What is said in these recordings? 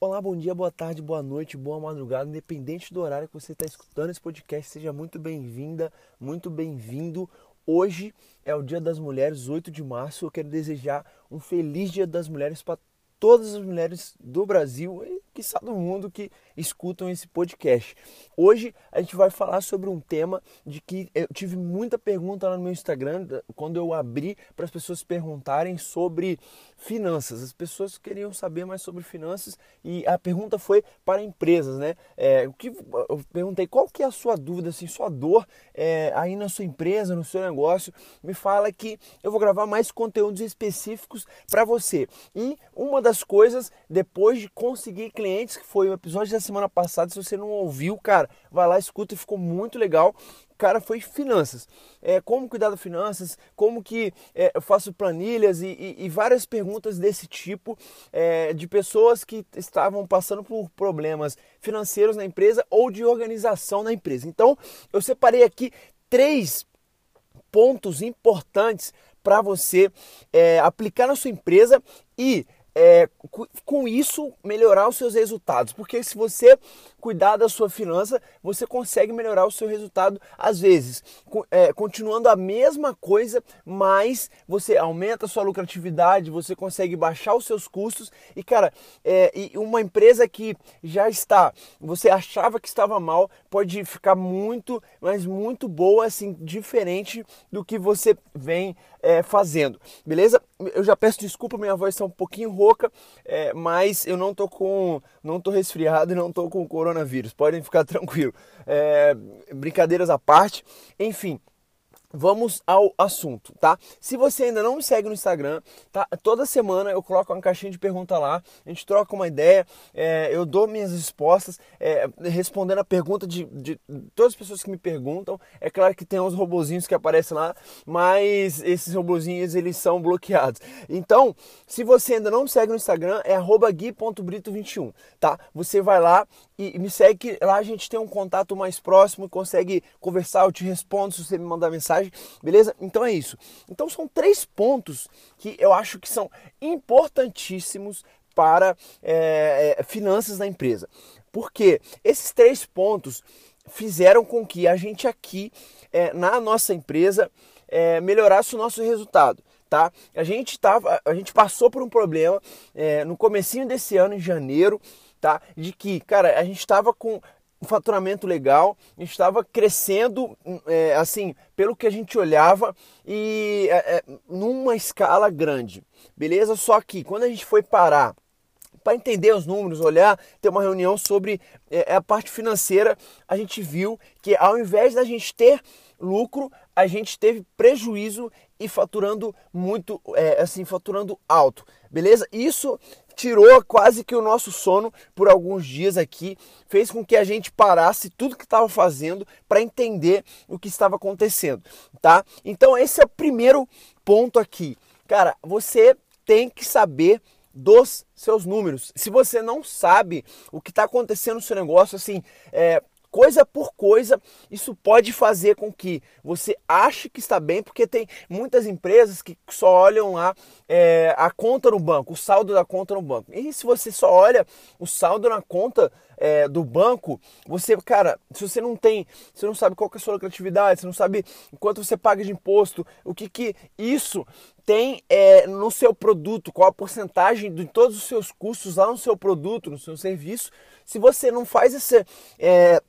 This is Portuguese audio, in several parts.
Olá, bom dia, boa tarde, boa noite, boa madrugada, independente do horário que você está escutando esse podcast, seja muito bem-vinda, muito bem-vindo. Hoje é o Dia das Mulheres, 8 de março. Eu quero desejar um feliz Dia das Mulheres para todas as mulheres do Brasil e quiçá do mundo que escutam esse podcast. Hoje a gente vai falar sobre um tema de que eu tive muita pergunta lá no meu Instagram quando eu abri para as pessoas perguntarem sobre finanças. As pessoas queriam saber mais sobre finanças e a pergunta foi para empresas, né? É, o que eu perguntei qual que é a sua dúvida, assim, sua dor é, aí na sua empresa, no seu negócio. Me fala que eu vou gravar mais conteúdos específicos para você. E uma das coisas depois de conseguir clientes, que foi o episódio da semana passada. Se você não ouviu, cara, vai lá, escuta, ficou muito legal. Cara, foi finanças. É, como cuidar das finanças, como que é, eu faço planilhas e, e, e, várias perguntas desse tipo é, de pessoas que estavam passando por problemas financeiros na empresa ou de organização na empresa. Então, eu separei aqui três pontos importantes para você é, aplicar na sua empresa e é, com isso melhorar os seus resultados. Porque se você cuidar da sua finança, você consegue melhorar o seu resultado às vezes, é, continuando a mesma coisa, mas você aumenta a sua lucratividade, você consegue baixar os seus custos e cara, é, e uma empresa que já está, você achava que estava mal, pode ficar muito, mas muito boa, assim, diferente do que você vem é, fazendo, beleza? Eu já peço desculpa, minha voz está um pouquinho rouca, é, mas eu não tô com, não tô resfriado e não tô com corona coronavírus, podem ficar tranquilos. É, brincadeiras à parte, enfim, Vamos ao assunto, tá? Se você ainda não me segue no Instagram, tá? Toda semana eu coloco uma caixinha de pergunta lá, a gente troca uma ideia, é, eu dou minhas respostas, é, respondendo a pergunta de, de, todas as pessoas que me perguntam. É claro que tem uns robozinhos que aparecem lá, mas esses robozinhos eles são bloqueados. Então, se você ainda não me segue no Instagram, é gui.brito21, tá? Você vai lá e me segue lá a gente tem um contato mais próximo, consegue conversar, eu te respondo se você me mandar mensagem mensagem, beleza? Então é isso. Então são três pontos que eu acho que são importantíssimos para é, é, finanças da empresa. Porque esses três pontos fizeram com que a gente aqui é, na nossa empresa é, melhorasse o nosso resultado. Tá? A gente tava, a gente passou por um problema é, no comecinho desse ano, em janeiro, tá? De que, cara, a gente estava com um faturamento legal, estava crescendo, é, assim, pelo que a gente olhava e é, é, numa escala grande, beleza? Só que quando a gente foi parar para entender os números, olhar, ter uma reunião sobre é, a parte financeira, a gente viu que ao invés da gente ter lucro, a gente teve prejuízo e faturando muito, é, assim, faturando alto, beleza? Isso tirou quase que o nosso sono por alguns dias aqui, fez com que a gente parasse tudo que estava fazendo para entender o que estava acontecendo, tá? Então esse é o primeiro ponto aqui. Cara, você tem que saber dos seus números. Se você não sabe o que está acontecendo no seu negócio, assim, é, coisa por coisa, isso pode fazer com que você ache que está bem, porque tem muitas empresas que só olham lá é, a conta no banco, o saldo da conta no banco. E se você só olha o saldo na conta é, do banco, você, cara, se você não tem, você não sabe qual é a sua lucratividade, você não sabe quanto você paga de imposto, o que que isso tem é, no seu produto, qual a porcentagem de todos os seus custos lá no seu produto, no seu serviço, se você não faz esse, é,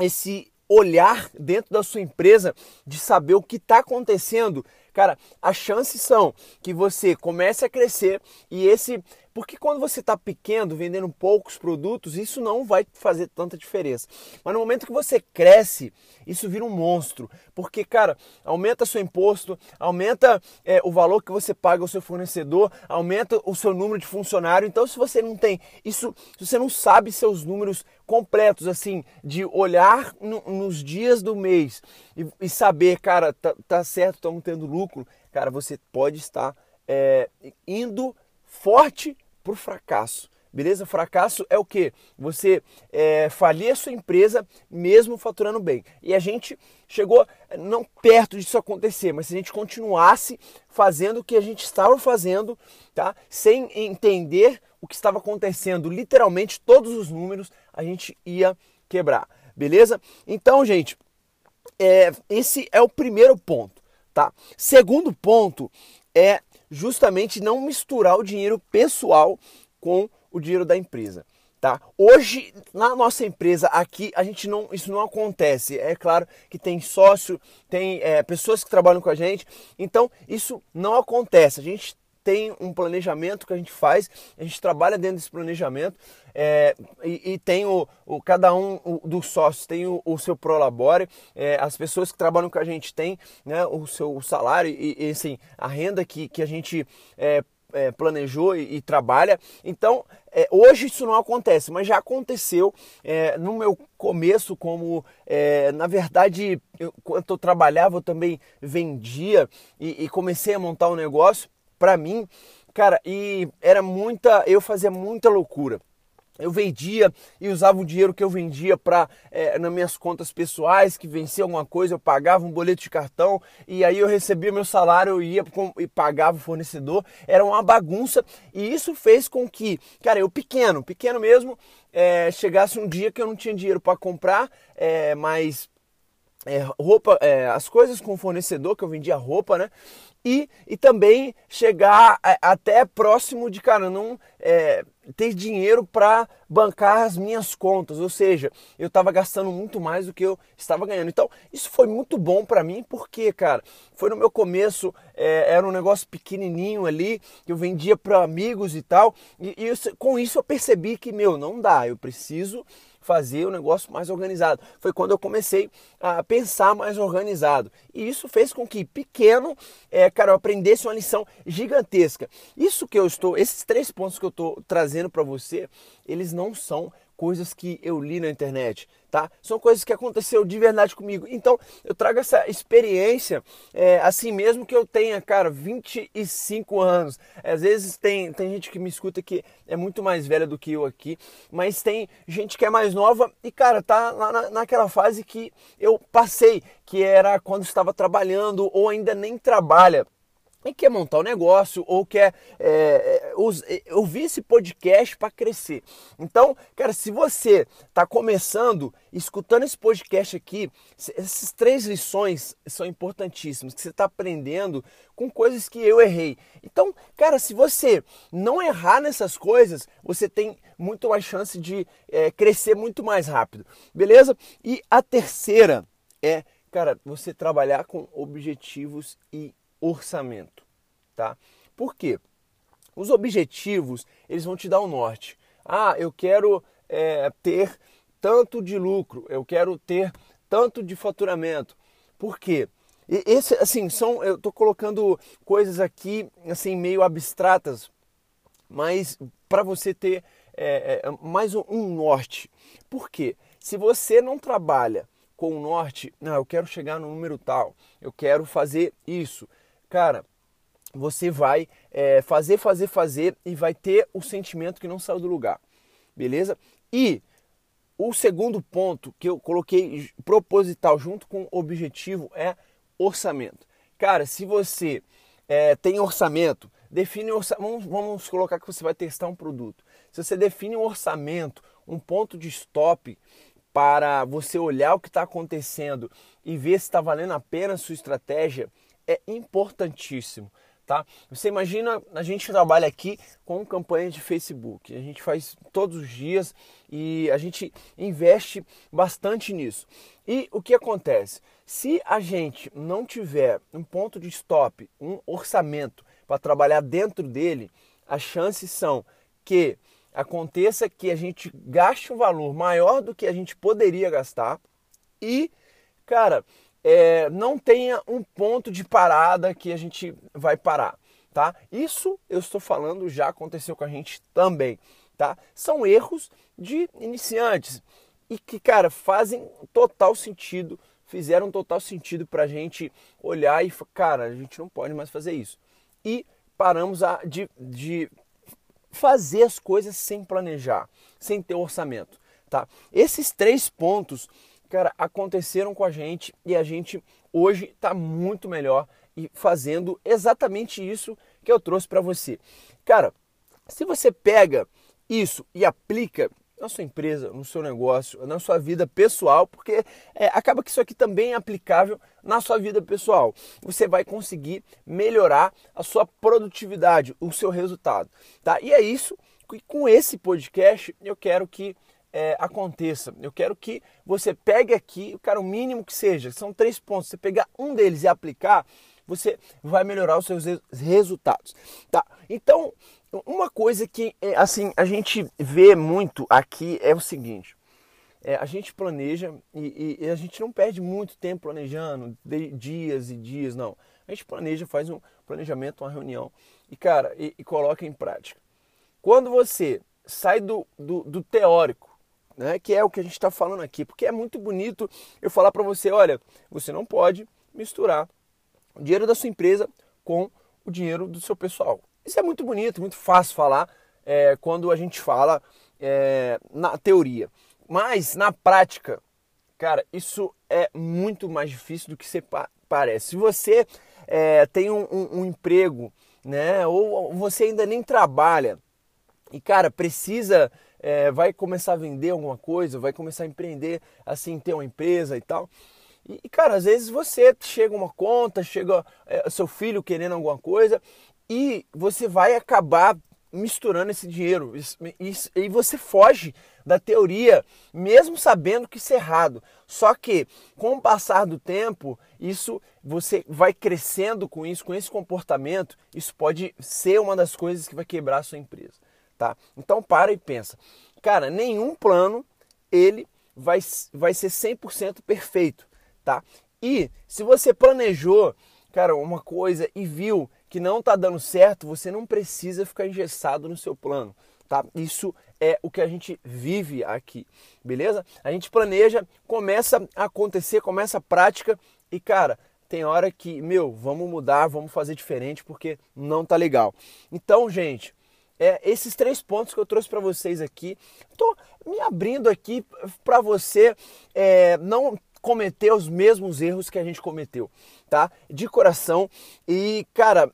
esse olhar dentro da sua empresa de saber o que está acontecendo, cara, as chances são que você comece a crescer e esse porque quando você está pequeno, vendendo poucos produtos, isso não vai fazer tanta diferença. Mas no momento que você cresce, isso vira um monstro. Porque, cara, aumenta seu imposto, aumenta é, o valor que você paga ao seu fornecedor, aumenta o seu número de funcionário. Então, se você não tem isso, se você não sabe seus números completos, assim, de olhar no, nos dias do mês e, e saber, cara, tá, tá certo, estamos tendo lucro, cara, você pode estar é, indo forte o fracasso, beleza? Fracasso é o que? Você é, a sua empresa mesmo faturando bem. E a gente chegou não perto disso acontecer, mas se a gente continuasse fazendo o que a gente estava fazendo, tá? Sem entender o que estava acontecendo, literalmente todos os números, a gente ia quebrar, beleza? Então, gente, é, esse é o primeiro ponto, tá? Segundo ponto é justamente não misturar o dinheiro pessoal com o dinheiro da empresa. Tá? Hoje, na nossa empresa aqui, a gente não, isso não acontece. É claro que tem sócio, tem é, pessoas que trabalham com a gente, então isso não acontece. A gente tem um planejamento que a gente faz, a gente trabalha dentro desse planejamento é, e, e, tem o, o cada um dos sócios tem o, o seu prolabore, é, as pessoas que trabalham com a gente têm né, o seu salário e, e assim, a renda que, que a gente é, é, planejou e, e, trabalha. Então, é, hoje isso não acontece, mas já aconteceu é, no meu começo, como é, na verdade, eu, quando eu trabalhava, eu também vendia e, e comecei a montar um negócio para mim, cara, e era muita, eu fazia muita loucura eu vendia e usava o dinheiro que eu vendia para é, nas minhas contas pessoais, que vencia alguma coisa, eu pagava um boleto de cartão e aí eu recebia meu salário, eu ia e pagava o fornecedor. Era uma bagunça e isso fez com que, cara, eu pequeno, pequeno mesmo, é, chegasse um dia que eu não tinha dinheiro para comprar, é, mas é, roupa, é, as coisas com o fornecedor, que eu vendia roupa, né? E, e também chegar a, até próximo de, cara, não é, ter dinheiro para bancar as minhas contas, ou seja, eu estava gastando muito mais do que eu estava ganhando. Então, isso foi muito bom para mim, porque, cara, foi no meu começo, é, era um negócio pequenininho ali, que eu vendia para amigos e tal, e, e com isso eu percebi que, meu, não dá, eu preciso fazer o negócio mais organizado. Foi quando eu comecei a pensar mais organizado. E isso fez com que pequeno, é, cara, eu aprendesse uma lição gigantesca. Isso que eu estou, esses três pontos que eu estou trazendo para você, eles não são coisas que eu li na internet, tá? São coisas que aconteceu de verdade comigo. Então, eu trago essa experiência é, assim mesmo que eu tenha, cara, 25 anos. Às vezes tem, tem gente que me escuta que é muito mais velha do que eu aqui, mas tem gente que é mais nova e, cara, tá lá na, naquela fase que eu passei, que era quando estava trabalhando ou ainda nem trabalha e quer montar um negócio ou quer é, é ouvir esse podcast para crescer. Então, cara, se você está começando, escutando esse podcast aqui, essas três lições são importantíssimas, que você está aprendendo com coisas que eu errei. Então, cara, se você não errar nessas coisas, você tem muito mais chance de é, crescer muito mais rápido, beleza? E a terceira é, cara, você trabalhar com objetivos e orçamento, tá? Por quê? Os objetivos, eles vão te dar o um norte. Ah, eu quero é, ter tanto de lucro, eu quero ter tanto de faturamento. Por quê? Esse, assim, são, eu estou colocando coisas aqui, assim, meio abstratas, mas para você ter é, é, mais um, um norte. Por quê? Se você não trabalha com o norte, não, eu quero chegar no número tal, eu quero fazer isso, cara, você vai é, fazer, fazer, fazer e vai ter o sentimento que não saiu do lugar, beleza? E o segundo ponto que eu coloquei proposital junto com objetivo é orçamento. Cara, se você é, tem orçamento, define orçamento. Vamos, vamos colocar que você vai testar um produto. Se você define um orçamento, um ponto de stop para você olhar o que está acontecendo e ver se está valendo a pena a sua estratégia, é importantíssimo. Tá? Você imagina, a gente trabalha aqui com campanhas de Facebook, a gente faz todos os dias e a gente investe bastante nisso. E o que acontece? Se a gente não tiver um ponto de stop, um orçamento para trabalhar dentro dele, as chances são que aconteça que a gente gaste um valor maior do que a gente poderia gastar e, cara, é, não tenha um ponto de parada que a gente vai parar, tá? Isso eu estou falando já aconteceu com a gente também, tá? São erros de iniciantes e que, cara, fazem total sentido, fizeram total sentido para a gente olhar e, cara, a gente não pode mais fazer isso. E paramos a, de, de fazer as coisas sem planejar, sem ter orçamento, tá? Esses três pontos, cara, aconteceram com a gente e a gente hoje está muito melhor e fazendo exatamente isso que eu trouxe para você. Cara, se você pega isso e aplica na sua empresa, no seu negócio, na sua vida pessoal, porque é, acaba que isso aqui também é aplicável na sua vida pessoal. Você vai conseguir melhorar a sua produtividade, o seu resultado, tá? E é isso que com esse podcast eu quero que é, aconteça. Eu quero que você pegue aqui, cara, o mínimo que seja, são três pontos. Você pegar um deles e aplicar, você vai melhorar os seus resultados, tá? Então, uma coisa que é, assim a gente vê muito aqui é o seguinte: é, a gente planeja e, e, a gente não perde muito tempo planejando, dias e dias, não. A gente planeja, faz um planejamento, uma reunião e, cara, e, e coloca em prática. Quando você sai do, do, do teórico, né, que é o que a gente está falando aqui, porque é muito bonito eu falar para você: olha, você não pode misturar o dinheiro da sua empresa com o dinheiro do seu pessoal. Isso é muito bonito, muito fácil falar é, quando a gente fala é, na teoria. Mas na prática, cara, isso é muito mais difícil do que você pa parece. Se você é, tem um, um, um emprego, né, ou você ainda nem trabalha e, cara, precisa, é, vai começar a vender alguma coisa, vai começar a empreender, assim, ter uma empresa e tal. E, cara, às vezes você chega uma conta, chega é, seu filho querendo alguma coisa e você vai acabar misturando esse dinheiro e você foge da teoria, mesmo sabendo que isso é errado. Só que com o passar do tempo, isso você vai crescendo com isso, com esse comportamento, isso pode ser uma das coisas que vai quebrar a sua empresa, tá? Então para e pensa. Cara, nenhum plano ele vai, vai ser 100% perfeito, tá? E se você planejou, cara, uma coisa e viu que não está dando certo, você não precisa ficar engessado no seu plano, tá? Isso é o que a gente vive aqui, beleza? A gente planeja, começa a acontecer, começa a prática e, cara, tem hora que, meu, vamos mudar, vamos fazer diferente porque não tá legal. Então, gente, é esses três pontos que eu trouxe para vocês aqui. Tô me abrindo aqui para você é, não cometer os mesmos erros que a gente cometeu, tá? De coração. E, cara,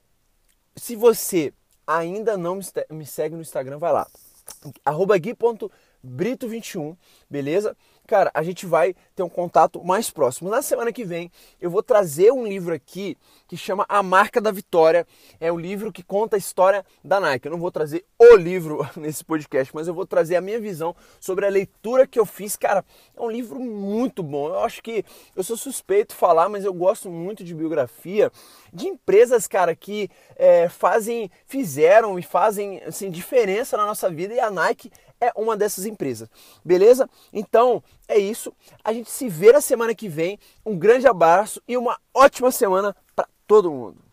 se você ainda não me segue no Instagram, vai lá. gui.brito21, beleza? Cara, a gente vai ter um contato mais próximo. Na semana que vem, eu vou trazer um livro aqui que chama A Marca da Vitória. É o livro que conta a história da Nike. Eu não vou trazer o livro nesse podcast, mas eu vou trazer a minha visão sobre a leitura que eu fiz. Cara, é um livro muito bom. Eu acho que eu sou suspeito falar, mas eu gosto muito de biografia de empresas, cara, que é, fazem, fizeram e fazem assim, diferença na nossa vida e a Nike é uma dessas empresas. Beleza? Então, é isso. A gente se vê na semana que vem. Um grande abraço e uma ótima semana para todo mundo.